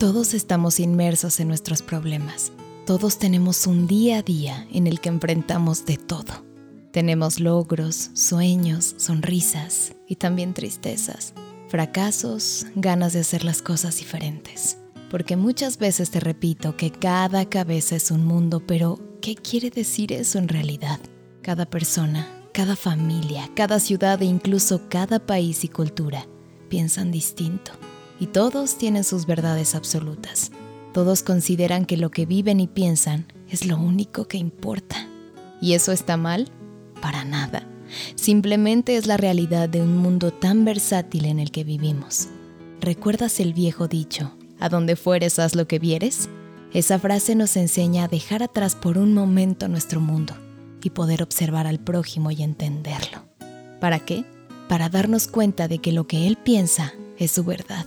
Todos estamos inmersos en nuestros problemas. Todos tenemos un día a día en el que enfrentamos de todo. Tenemos logros, sueños, sonrisas y también tristezas, fracasos, ganas de hacer las cosas diferentes. Porque muchas veces te repito que cada cabeza es un mundo, pero ¿qué quiere decir eso en realidad? Cada persona, cada familia, cada ciudad e incluso cada país y cultura piensan distinto. Y todos tienen sus verdades absolutas. Todos consideran que lo que viven y piensan es lo único que importa. ¿Y eso está mal? Para nada. Simplemente es la realidad de un mundo tan versátil en el que vivimos. ¿Recuerdas el viejo dicho, a donde fueres haz lo que vieres? Esa frase nos enseña a dejar atrás por un momento nuestro mundo y poder observar al prójimo y entenderlo. ¿Para qué? Para darnos cuenta de que lo que él piensa es su verdad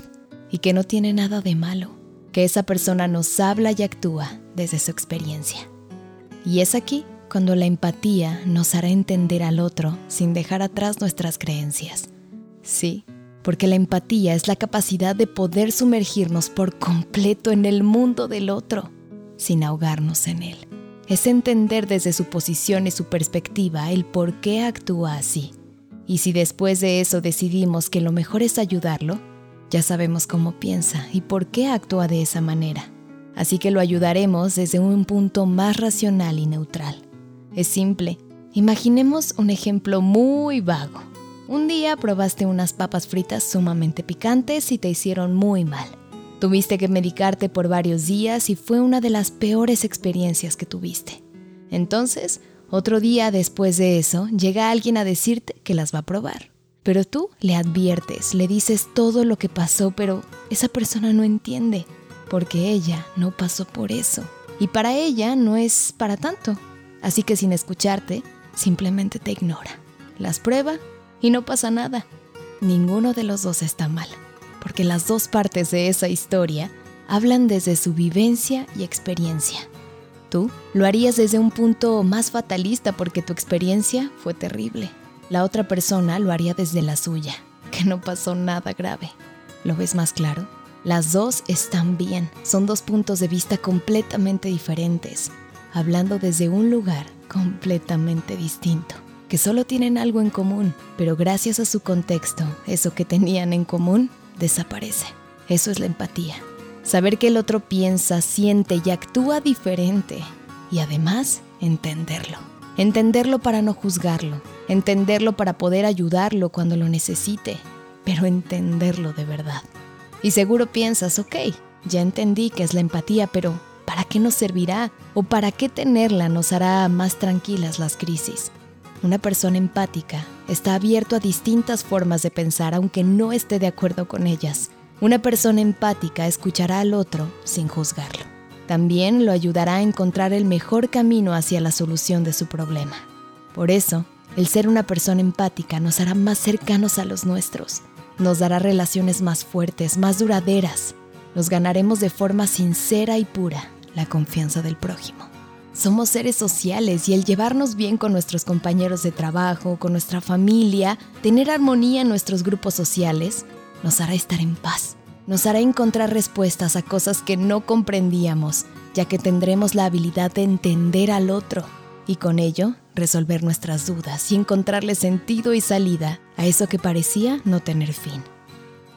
y que no tiene nada de malo, que esa persona nos habla y actúa desde su experiencia. Y es aquí cuando la empatía nos hará entender al otro sin dejar atrás nuestras creencias. Sí, porque la empatía es la capacidad de poder sumergirnos por completo en el mundo del otro, sin ahogarnos en él. Es entender desde su posición y su perspectiva el por qué actúa así. Y si después de eso decidimos que lo mejor es ayudarlo, ya sabemos cómo piensa y por qué actúa de esa manera. Así que lo ayudaremos desde un punto más racional y neutral. Es simple. Imaginemos un ejemplo muy vago. Un día probaste unas papas fritas sumamente picantes y te hicieron muy mal. Tuviste que medicarte por varios días y fue una de las peores experiencias que tuviste. Entonces, otro día después de eso, llega alguien a decirte que las va a probar. Pero tú le adviertes, le dices todo lo que pasó, pero esa persona no entiende, porque ella no pasó por eso. Y para ella no es para tanto. Así que sin escucharte, simplemente te ignora. Las prueba y no pasa nada. Ninguno de los dos está mal, porque las dos partes de esa historia hablan desde su vivencia y experiencia. Tú lo harías desde un punto más fatalista porque tu experiencia fue terrible. La otra persona lo haría desde la suya, que no pasó nada grave. ¿Lo ves más claro? Las dos están bien, son dos puntos de vista completamente diferentes, hablando desde un lugar completamente distinto, que solo tienen algo en común, pero gracias a su contexto, eso que tenían en común desaparece. Eso es la empatía. Saber que el otro piensa, siente y actúa diferente. Y además, entenderlo. Entenderlo para no juzgarlo. Entenderlo para poder ayudarlo cuando lo necesite. Pero entenderlo de verdad. Y seguro piensas, ok, ya entendí que es la empatía, pero ¿Para qué nos servirá? ¿O para qué tenerla nos hará más tranquilas las crisis? Una persona empática está abierto a distintas formas de pensar aunque no esté de acuerdo con ellas. Una persona empática escuchará al otro sin juzgarlo. También lo ayudará a encontrar el mejor camino hacia la solución de su problema. Por eso, el ser una persona empática nos hará más cercanos a los nuestros, nos dará relaciones más fuertes, más duraderas, nos ganaremos de forma sincera y pura la confianza del prójimo. Somos seres sociales y el llevarnos bien con nuestros compañeros de trabajo, con nuestra familia, tener armonía en nuestros grupos sociales, nos hará estar en paz, nos hará encontrar respuestas a cosas que no comprendíamos, ya que tendremos la habilidad de entender al otro y con ello resolver nuestras dudas y encontrarle sentido y salida a eso que parecía no tener fin.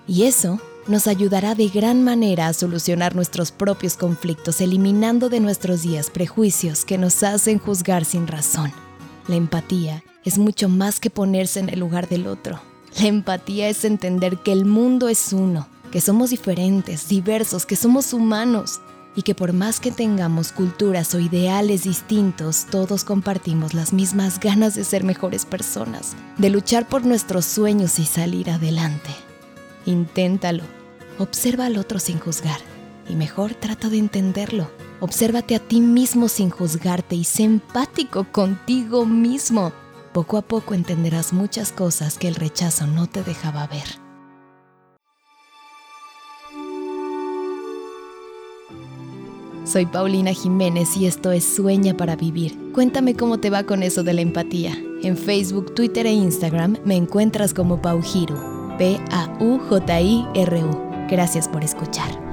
Y eso nos ayudará de gran manera a solucionar nuestros propios conflictos, eliminando de nuestros días prejuicios que nos hacen juzgar sin razón. La empatía es mucho más que ponerse en el lugar del otro. La empatía es entender que el mundo es uno, que somos diferentes, diversos, que somos humanos y que por más que tengamos culturas o ideales distintos, todos compartimos las mismas ganas de ser mejores personas, de luchar por nuestros sueños y salir adelante. Inténtalo. Observa al otro sin juzgar y mejor trata de entenderlo. Obsérvate a ti mismo sin juzgarte y sé empático contigo mismo. Poco a poco entenderás muchas cosas que el rechazo no te dejaba ver. Soy Paulina Jiménez y esto es Sueña para Vivir. Cuéntame cómo te va con eso de la empatía. En Facebook, Twitter e Instagram me encuentras como Paujiru. P-A-U-J-I-R-U. Gracias por escuchar.